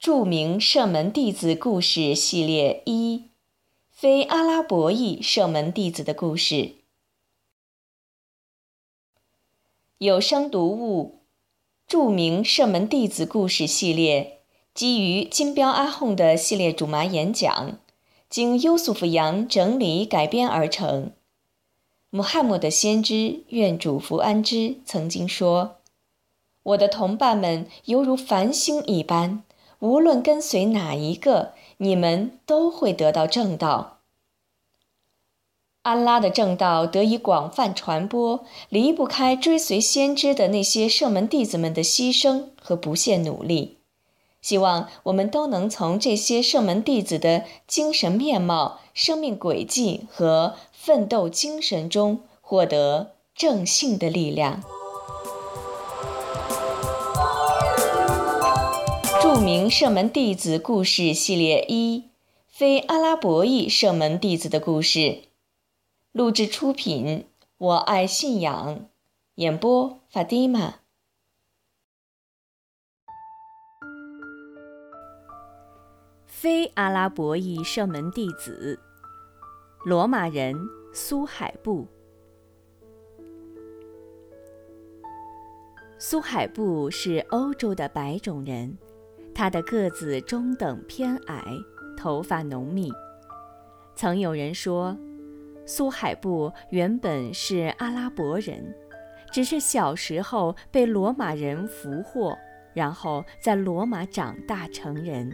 著名射门弟子故事系列一：非阿拉伯裔射门弟子的故事。有声读物：著名射门弟子故事系列，基于金标阿訇的系列主麻演讲，经优素福扬整理改编而成。穆罕默德先知愿主福安之曾经说。我的同伴们犹如繁星一般，无论跟随哪一个，你们都会得到正道。安拉的正道得以广泛传播，离不开追随先知的那些圣门弟子们的牺牲和不懈努力。希望我们都能从这些圣门弟子的精神面貌、生命轨迹和奋斗精神中获得正信的力量。著名射门弟子故事系列一：非阿拉伯裔射门弟子的故事。录制出品：我爱信仰。演播：法蒂玛。非阿拉伯裔射门弟子，罗马人苏海布。苏海布是欧洲的白种人。他的个子中等偏矮，头发浓密。曾有人说，苏海布原本是阿拉伯人，只是小时候被罗马人俘获，然后在罗马长大成人。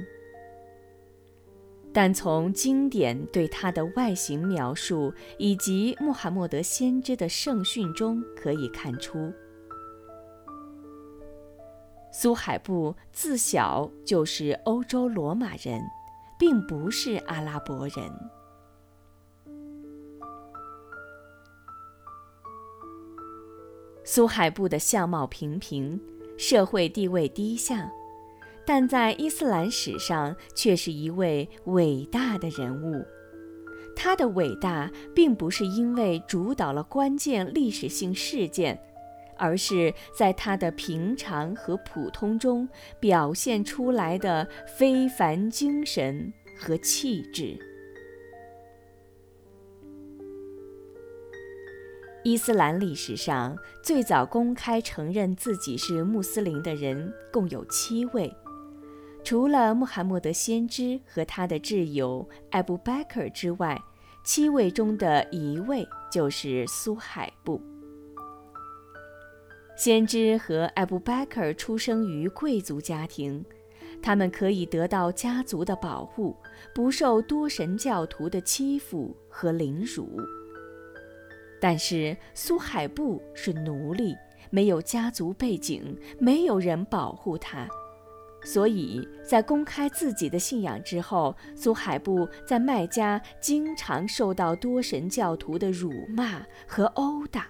但从经典对他的外形描述以及穆罕默德先知的圣训中可以看出。苏海布自小就是欧洲罗马人，并不是阿拉伯人。苏海布的相貌平平，社会地位低下，但在伊斯兰史上却是一位伟大的人物。他的伟大并不是因为主导了关键历史性事件。而是在他的平常和普通中表现出来的非凡精神和气质。伊斯兰历史上最早公开承认自己是穆斯林的人共有七位，除了穆罕默德先知和他的挚友艾布·拜克尔之外，七位中的一位就是苏海布。先知和艾布·贝克尔出生于贵族家庭，他们可以得到家族的保护，不受多神教徒的欺负和凌辱。但是苏海布是奴隶，没有家族背景，没有人保护他，所以在公开自己的信仰之后，苏海布在麦加经常受到多神教徒的辱骂和殴打。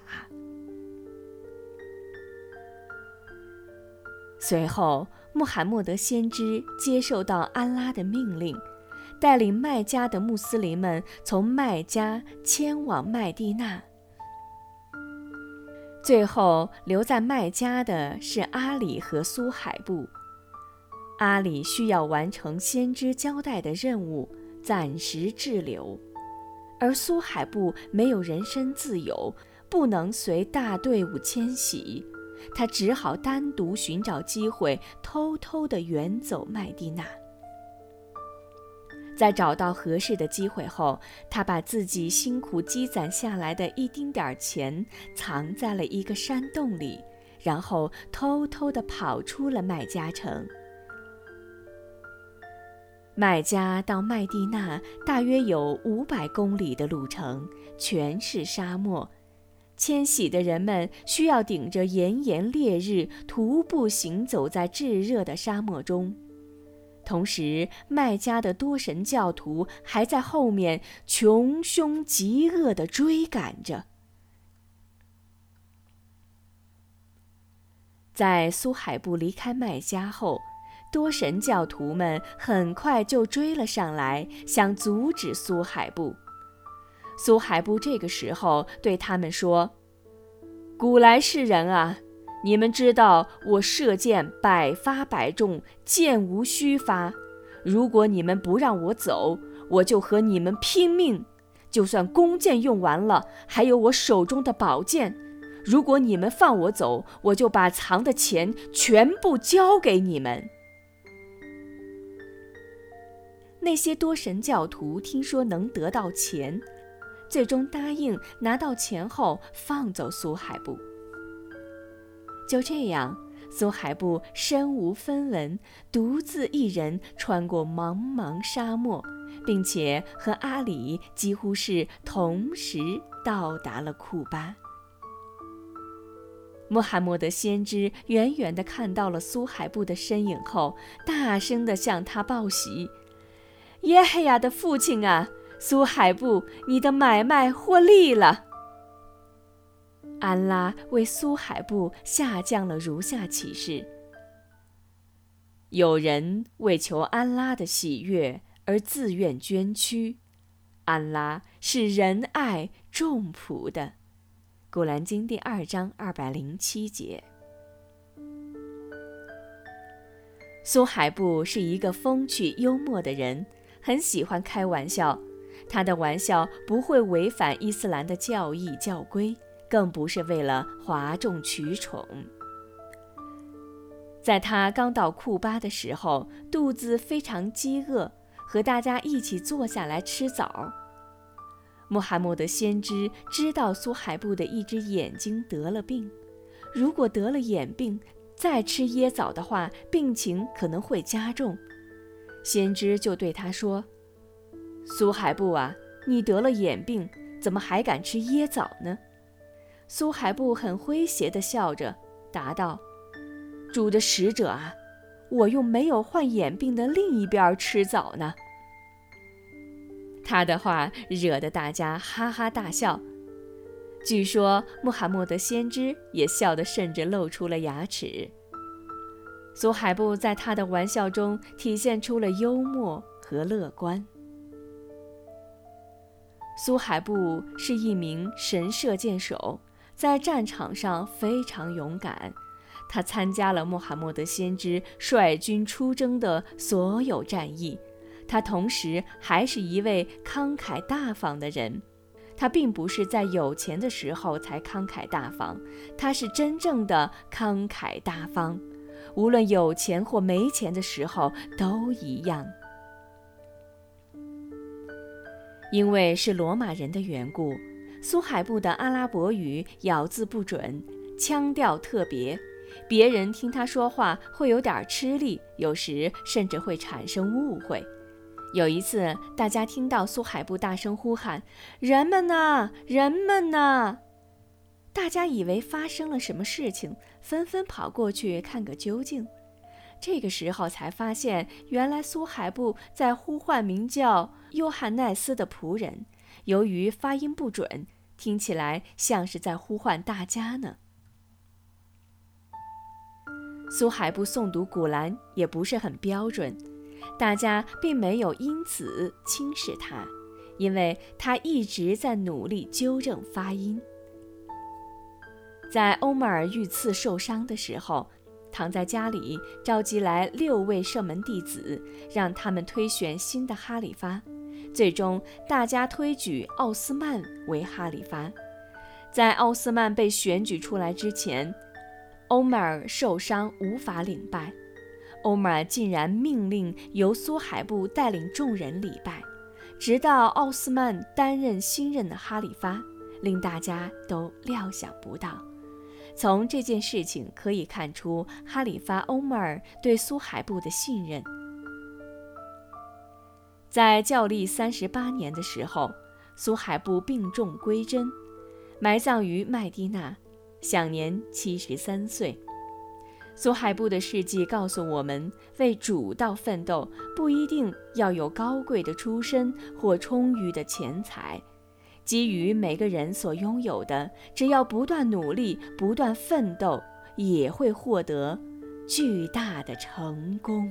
随后，穆罕默德先知接受到安拉的命令，带领麦加的穆斯林们从麦加迁往麦地那。最后留在麦加的是阿里和苏海布。阿里需要完成先知交代的任务，暂时滞留，而苏海布没有人身自由，不能随大队伍迁徙。他只好单独寻找机会，偷偷地远走麦地那。在找到合适的机会后，他把自己辛苦积攒下来的一丁点儿钱藏在了一个山洞里，然后偷偷地跑出了麦加城。麦加到麦地那大约有五百公里的路程，全是沙漠。迁徙的人们需要顶着炎炎烈日徒步行走在炙热的沙漠中，同时麦加的多神教徒还在后面穷凶极恶地追赶着。在苏海布离开麦加后，多神教徒们很快就追了上来，想阻止苏海布。苏海布这个时候对他们说：“古来世人啊，你们知道我射箭百发百中，箭无虚发。如果你们不让我走，我就和你们拼命。就算弓箭用完了，还有我手中的宝剑。如果你们放我走，我就把藏的钱全部交给你们。那些多神教徒听说能得到钱，最终答应拿到钱后放走苏海布。就这样，苏海布身无分文，独自一人穿过茫茫沙漠，并且和阿里几乎是同时到达了库巴。穆罕默德先知远远地看到了苏海布的身影后，大声地向他报喜：“耶黑亚的父亲啊，苏海布，你的买卖获利了。”安拉为苏海布下降了如下启示：有人为求安拉的喜悦而自愿捐躯，安拉是仁爱众仆的。古兰经第二章二百零七节。苏海布是一个风趣幽默的人，很喜欢开玩笑。他的玩笑不会违反伊斯兰的教义教规，更不是为了哗众取宠。在他刚到库巴的时候，肚子非常饥饿，和大家一起坐下来吃枣。穆罕默德先知知道苏海布的一只眼睛得了病，如果得了眼病，再吃椰枣的话，病情可能会加重。先知就对他说：“苏海布啊，你得了眼病，怎么还敢吃椰枣呢？”苏海布很诙谐地笑着答道：“主的使者啊，我用没有患眼病的另一边吃枣呢。”他的话惹得大家哈哈大笑，据说穆罕默德先知也笑得甚至露出了牙齿。苏海布在他的玩笑中体现出了幽默和乐观。苏海布是一名神射箭手，在战场上非常勇敢，他参加了穆罕默德先知率军出征的所有战役。他同时还是一位慷慨大方的人，他并不是在有钱的时候才慷慨大方，他是真正的慷慨大方，无论有钱或没钱的时候都一样。因为是罗马人的缘故，苏海布的阿拉伯语咬字不准，腔调特别，别人听他说话会有点吃力，有时甚至会产生误会。有一次，大家听到苏海布大声呼喊：“人们呢？人们呢？”大家以为发生了什么事情，纷纷跑过去看个究竟。这个时候才发现，原来苏海布在呼唤名叫约翰奈斯的仆人。由于发音不准，听起来像是在呼唤大家呢。苏海布诵读古兰也不是很标准。大家并没有因此轻视他，因为他一直在努力纠正发音。在欧麦尔遇刺受伤的时候，躺在家里召集来六位射门弟子，让他们推选新的哈里发。最终，大家推举奥斯曼为哈里发。在奥斯曼被选举出来之前，欧麦尔受伤无法领拜。欧麦尔竟然命令由苏海布带领众人礼拜，直到奥斯曼担任新任的哈里发，令大家都料想不到。从这件事情可以看出，哈里发欧麦尔对苏海布的信任。在教历三十八年的时候，苏海布病重归真，埋葬于麦地那，享年七十三岁。苏海布的事迹告诉我们，为主道奋斗不一定要有高贵的出身或充裕的钱财，基于每个人所拥有的，只要不断努力、不断奋斗，也会获得巨大的成功。